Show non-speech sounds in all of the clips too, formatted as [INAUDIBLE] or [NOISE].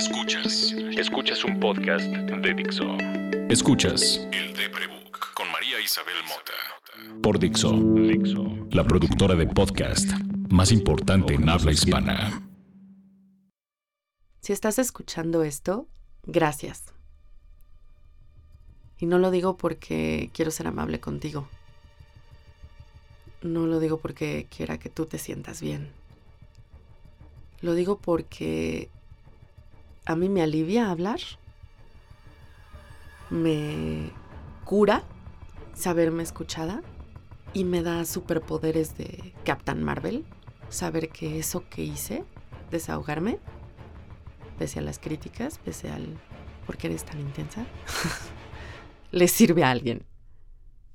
Escuchas. Escuchas un podcast de Dixo. Escuchas El de Prebook con María Isabel Mota. Por Dixo. Dixo. La productora de podcast más importante en habla hispana. Si estás escuchando esto, gracias. Y no lo digo porque quiero ser amable contigo. No lo digo porque quiera que tú te sientas bien. Lo digo porque a mí me alivia hablar. Me cura saberme escuchada y me da superpoderes de Captain Marvel. Saber que eso que hice, desahogarme, pese a las críticas, pese al por qué eres tan intensa, [LAUGHS] le sirve a alguien.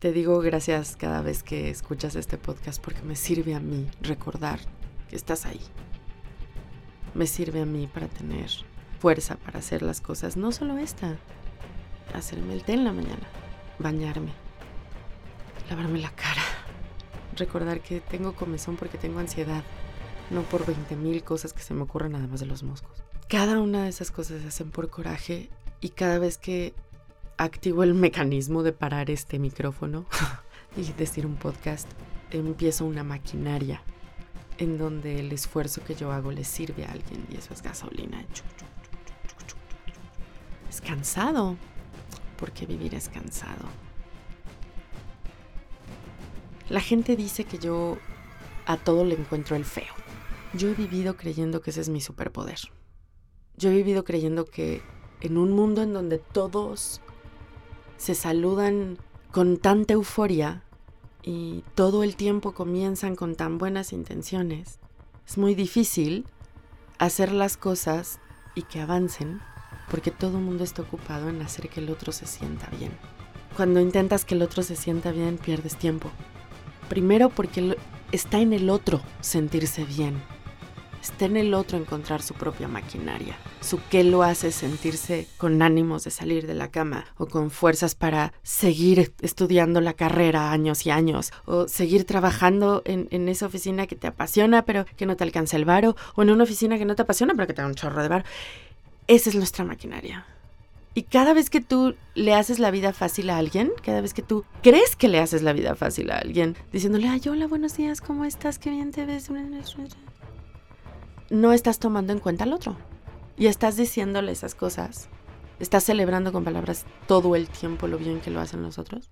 Te digo gracias cada vez que escuchas este podcast porque me sirve a mí recordar que estás ahí. Me sirve a mí para tener fuerza para hacer las cosas, no solo esta, hacerme el té en la mañana, bañarme, lavarme la cara, [LAUGHS] recordar que tengo comezón porque tengo ansiedad, no por 20 mil cosas que se me ocurren además de los moscos. Cada una de esas cosas se hacen por coraje y cada vez que activo el mecanismo de parar este micrófono [LAUGHS] y decir un podcast, empiezo una maquinaria en donde el esfuerzo que yo hago le sirve a alguien y eso es gasolina. Es cansado, porque vivir es cansado. La gente dice que yo a todo le encuentro el feo. Yo he vivido creyendo que ese es mi superpoder. Yo he vivido creyendo que en un mundo en donde todos se saludan con tanta euforia y todo el tiempo comienzan con tan buenas intenciones, es muy difícil hacer las cosas y que avancen porque todo el mundo está ocupado en hacer que el otro se sienta bien. Cuando intentas que el otro se sienta bien, pierdes tiempo. Primero porque está en el otro sentirse bien. Está en el otro encontrar su propia maquinaria, su qué lo hace sentirse con ánimos de salir de la cama o con fuerzas para seguir estudiando la carrera años y años o seguir trabajando en, esa oficina que te apasiona pero que no te alcanza el varo o en una oficina que no te apasiona pero que te da un chorro de varo. Esa es nuestra maquinaria. Y cada vez que tú le haces la vida fácil a alguien, cada vez que tú crees que le haces la vida fácil a alguien, diciéndole, ay, hola, buenos días, ¿cómo estás? Qué bien te ves. No estás tomando en cuenta al otro. Y estás diciéndole esas cosas. Estás celebrando con palabras todo el tiempo lo bien que lo hacen los otros.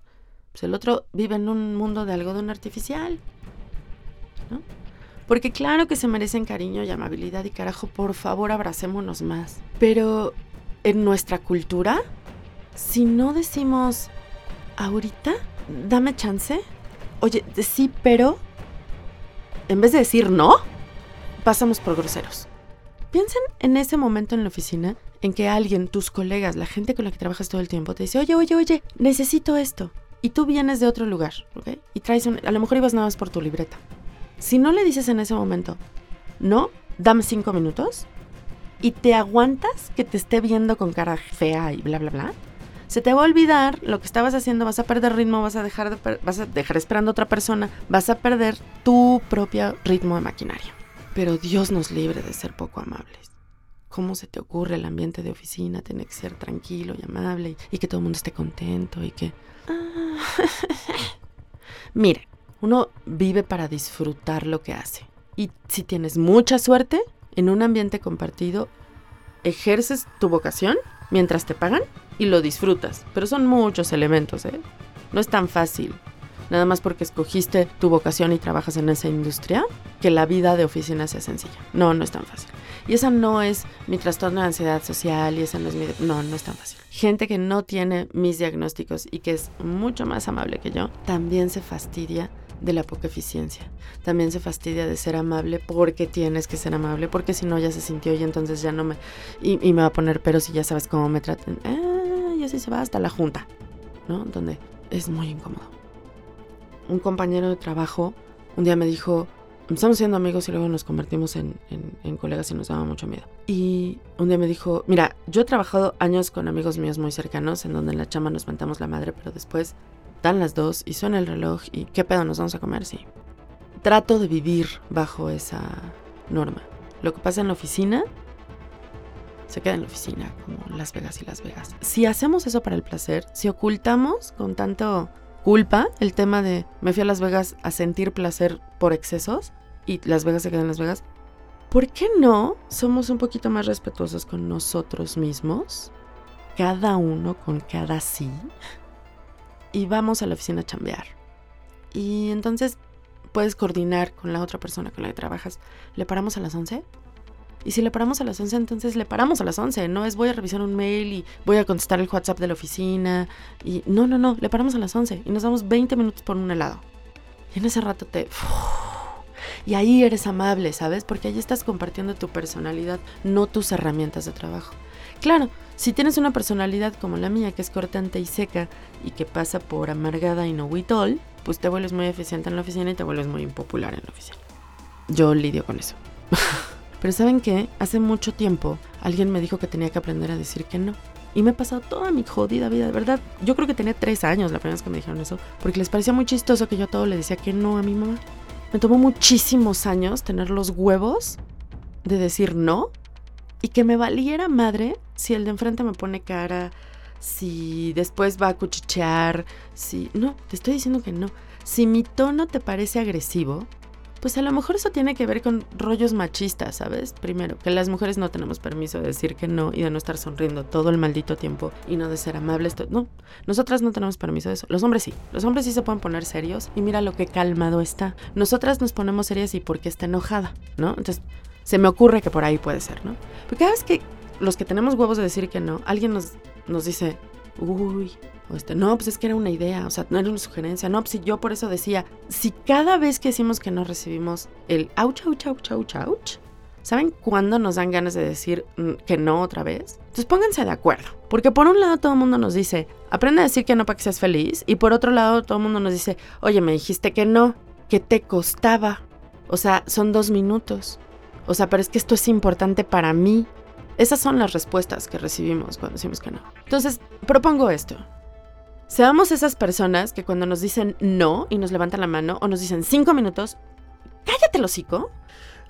Pues el otro vive en un mundo de algodón artificial. ¿No? Porque claro que se merecen cariño y amabilidad y carajo, por favor abracémonos más. Pero en nuestra cultura, si no decimos ahorita, dame chance, oye, sí, pero, en vez de decir no, pasamos por groseros. Piensen en ese momento en la oficina en que alguien, tus colegas, la gente con la que trabajas todo el tiempo, te dice, oye, oye, oye, necesito esto. Y tú vienes de otro lugar, ¿ok? Y traes un... A lo mejor ibas nada más por tu libreta. Si no le dices en ese momento, no, dame cinco minutos, y te aguantas que te esté viendo con cara fea y bla, bla, bla, se te va a olvidar lo que estabas haciendo, vas a perder ritmo, vas a dejar, de, vas a dejar esperando a otra persona, vas a perder tu propio ritmo de maquinaria. Pero Dios nos libre de ser poco amables. ¿Cómo se te ocurre el ambiente de oficina? Tiene que ser tranquilo y amable y, que todo el mundo esté contento y que... Ah. [LAUGHS] Uno vive para disfrutar lo que hace. Y si tienes mucha suerte, en un ambiente compartido, ejerces tu vocación mientras te pagan y lo disfrutas. Pero son muchos elementos, ¿eh? No es tan fácil. Nada más porque escogiste tu vocación y trabajas en esa industria, que la vida de oficina sea sencilla. No, no es tan fácil. Y esa no es mi trastorno de ansiedad social y esa no es mi... No, no es tan fácil. Gente que no tiene mis diagnósticos y que es mucho más amable que yo, también se fastidia de la poca eficiencia. También se fastidia de ser amable porque tienes que ser amable, porque si no ya se sintió y entonces ya no me... Y, me va a poner pero si ya sabes cómo me traten. Ah, y así se va hasta la junta, ¿no? Donde es muy incómodo. Un compañero de trabajo un día me dijo, empezamos siendo amigos y luego nos convertimos en, en, colegas y nos daba mucho miedo. Y un día me dijo, mira, yo he trabajado años con amigos míos muy cercanos en donde en la chama nos mentamos la madre, pero después dan las dos y suena el reloj y ¿qué pedo nos vamos a comer? Sí. Trato de vivir bajo esa norma. Lo que pasa en la oficina se queda en la oficina, como Las Vegas y Las Vegas. Si hacemos eso para el placer, si ocultamos con tanto culpa el tema de me fui a Las Vegas a sentir placer por excesos y Las Vegas se queda en Las Vegas, ¿por qué no somos un poquito más respetuosos con nosotros mismos? Cada uno con cada sí. Y vamos a la oficina a chambear. Y entonces puedes coordinar con la otra persona con la que trabajas. ¿Le paramos a las 11? Y si le paramos a las 11, entonces le paramos a las 11. No es voy a revisar un mail y voy a contestar el WhatsApp de la oficina. Y no, no, no, le paramos a las 11 y nos damos 20 minutos por un helado. Y en ese rato te... Y ahí eres amable, ¿sabes? Porque ahí estás compartiendo tu personalidad, no tus herramientas de trabajo. Claro, si tienes una personalidad como la mía, que es cortante y seca y que pasa por amargada y no huitol, pues te vuelves muy eficiente en la oficina y te vuelves muy impopular en la oficina. Yo lidio con eso. [LAUGHS] Pero ¿saben qué? Hace mucho tiempo alguien me dijo que tenía que aprender a decir que no. Y me he pasado toda mi jodida vida, de verdad. Yo creo que tenía tres años la primera vez que me dijeron eso, porque les parecía muy chistoso que yo todo le decía que no a mi mamá. Me tomó muchísimos años tener los huevos de decir no y que me valiera madre si el de enfrente me pone cara, si después va a cuchichear, si... No, te estoy diciendo que no. Si mi tono te parece agresivo, pues a lo mejor eso tiene que ver con rollos machistas, ¿sabes? Primero, que las mujeres no tenemos permiso de decir que no y de no estar sonriendo todo el maldito tiempo y no de ser amables. No, nosotras no tenemos permiso de eso. Los hombres sí. Los hombres sí se pueden poner serios y mira lo que calmado está. Nosotras nos ponemos serias y porque está enojada, ¿no? Entonces, se me ocurre que por ahí puede ser, ¿no? Porque cada vez que los que tenemos huevos de decir que no, alguien nos, nos dice, uy, este, no, pues es que era una idea, o sea, no era una sugerencia. No, pues yo por eso decía, si cada vez que decimos que no recibimos el ouch, ouch, ouch, ouch, ouch, ¿saben cuándo nos dan ganas de decir mm, que no otra vez? Entonces pónganse de acuerdo. Porque por un lado todo el mundo nos dice, aprende a decir que no para que seas feliz. Y por otro lado todo el mundo nos dice, oye, me dijiste que no, que te costaba. O sea, son dos minutos. O sea, pero es que esto es importante para mí. Esas son las respuestas que recibimos cuando decimos que no. Entonces, propongo esto. Seamos esas personas que cuando nos dicen no y nos levantan la mano o nos dicen cinco minutos, cállate el hocico,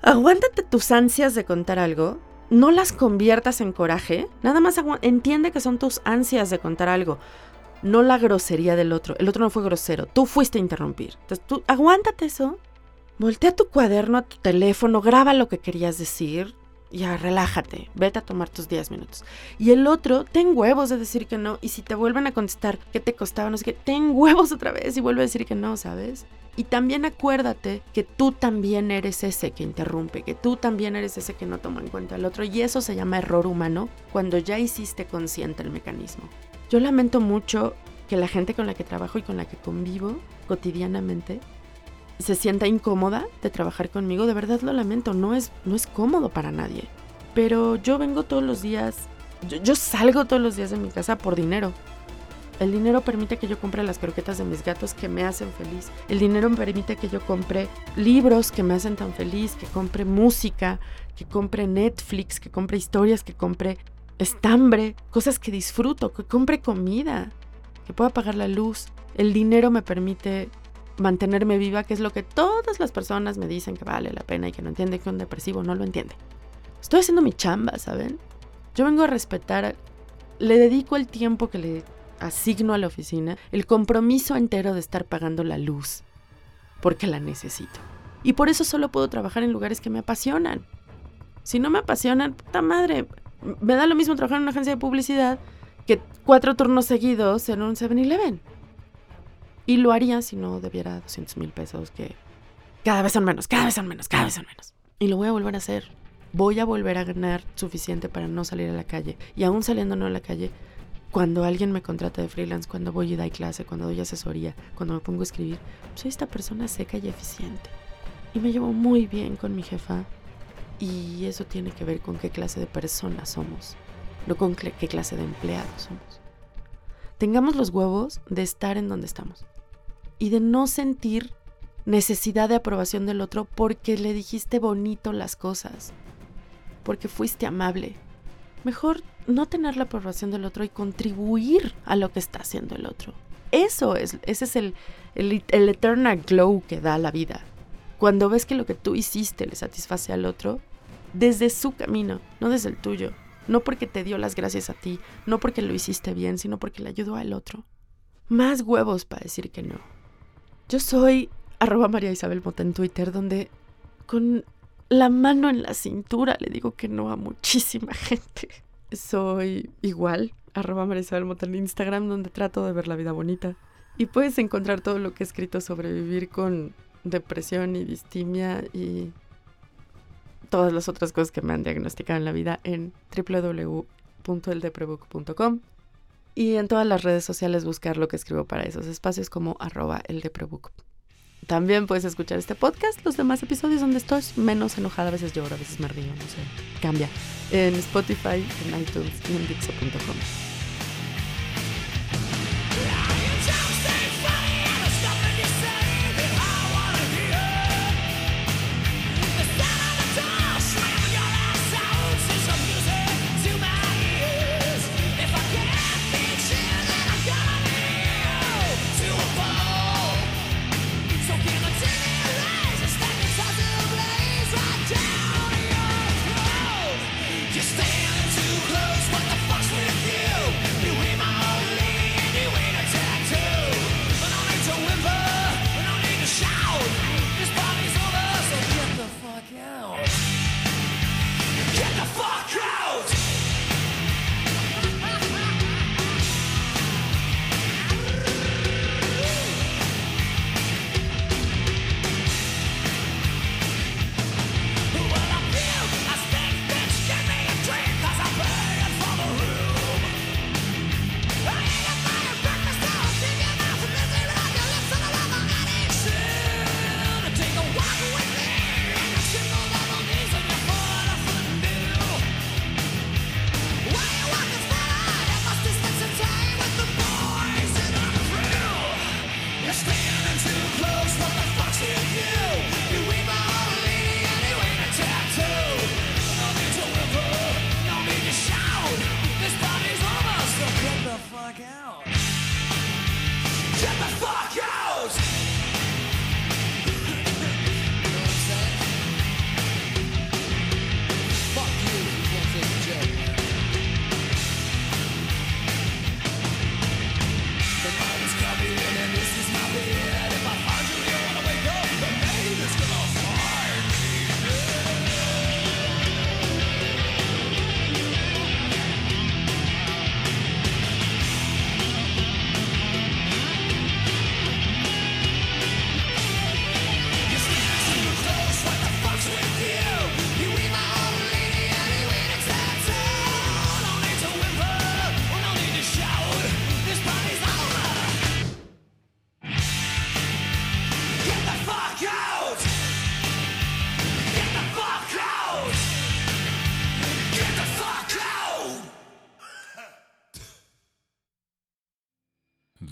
aguántate tus ansias de contar algo, no las conviertas en coraje, nada más entiende que son tus ansias de contar algo, no la grosería del otro. El otro no fue grosero, tú fuiste a interrumpir. Entonces tú aguántate eso, voltea tu cuaderno a tu teléfono, graba lo que querías decir, ya relájate, vete a tomar tus 10 minutos. Y el otro, ten huevos de decir que no. Y si te vuelven a contestar qué te costaba, no sé qué, ten huevos otra vez y vuelve a decir que no, ¿sabes? Y también acuérdate que tú también eres ese que interrumpe, que tú también eres ese que no toma en cuenta al otro. Y eso se llama error humano cuando ya hiciste consciente el mecanismo. Yo lamento mucho que la gente con la que trabajo y con la que convivo cotidianamente se sienta incómoda de trabajar conmigo, de verdad lo lamento, no es, no es cómodo para nadie. Pero yo vengo todos los días, yo, salgo todos los días de mi casa por dinero. El dinero permite que yo compre las croquetas de mis gatos que me hacen feliz. El dinero permite que yo compre libros que me hacen tan feliz, que compre música, que compre Netflix, que compre historias, que compre estambre, cosas que disfruto, que compre comida, que pueda pagar la luz. El dinero me permite mantenerme viva, que es lo que todas las personas me dicen que vale la pena y que no entienden que un depresivo no lo entiende. Estoy haciendo mi chamba, ¿saben? Yo vengo a respetar, le dedico el tiempo que le asigno a la oficina, el compromiso entero de estar pagando la luz, porque la necesito. Y por eso solo puedo trabajar en lugares que me apasionan. Si no me apasionan, puta madre, me da lo mismo trabajar en una agencia de publicidad que cuatro turnos seguidos en un 7-Eleven. Y lo haría si no debiera 200 mil pesos, que cada vez son menos, cada vez son menos, cada vez son menos. Y lo voy a volver a hacer. Voy a volver a ganar suficiente para no salir a la calle. Y aún saliendo no a la calle, cuando alguien me contrata de freelance, cuando voy y doy clase, cuando doy asesoría, cuando me pongo a escribir, soy esta persona seca y eficiente. Y me llevo muy bien con mi jefa. Y eso tiene que ver con qué clase de personas somos, no con qué clase de empleados somos. Tengamos los huevos de estar en donde estamos y de no sentir necesidad de aprobación del otro porque le dijiste bonito las cosas, porque fuiste amable. Mejor no tener la aprobación del otro y contribuir a lo que está haciendo el otro. Eso es, ese es el, el, eternal glow que da la vida. Cuando ves que lo que tú hiciste le satisface al otro, desde su camino, no desde el tuyo. no porque te dio las gracias a ti, no porque lo hiciste bien, sino porque le ayudó al otro. Más huevos para decir que no. Yo soy arroba María Isabel Mota en Twitter, donde con la mano en la cintura le digo que no a muchísima [LAUGHS] gente. Soy igual, arroba María Isabel Mota en Instagram, donde trato de ver la vida bonita. Y puedes encontrar todo lo que he escrito sobre vivir con depresión y distimia y todas las otras cosas que me han diagnosticado en la vida en www.eldeprebook.com y en todas las redes sociales buscar lo que escribo para esos espacios como arroba eldeprebook. También puedes escuchar este podcast, los demás episodios donde estoy menos enojada, a veces lloro, a veces me río, no sé, cambia, en Spotify, en iTunes y en Dixo.com.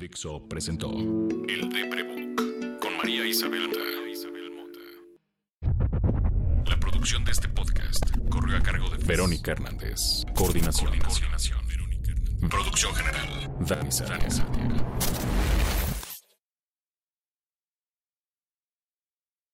Dixo presentó El Deprebook con María Isabel Mota. La producción de este podcast corrió a cargo de Verónica Hernández. Coordinación. Coordinación. Producción general. Dani Sánchez.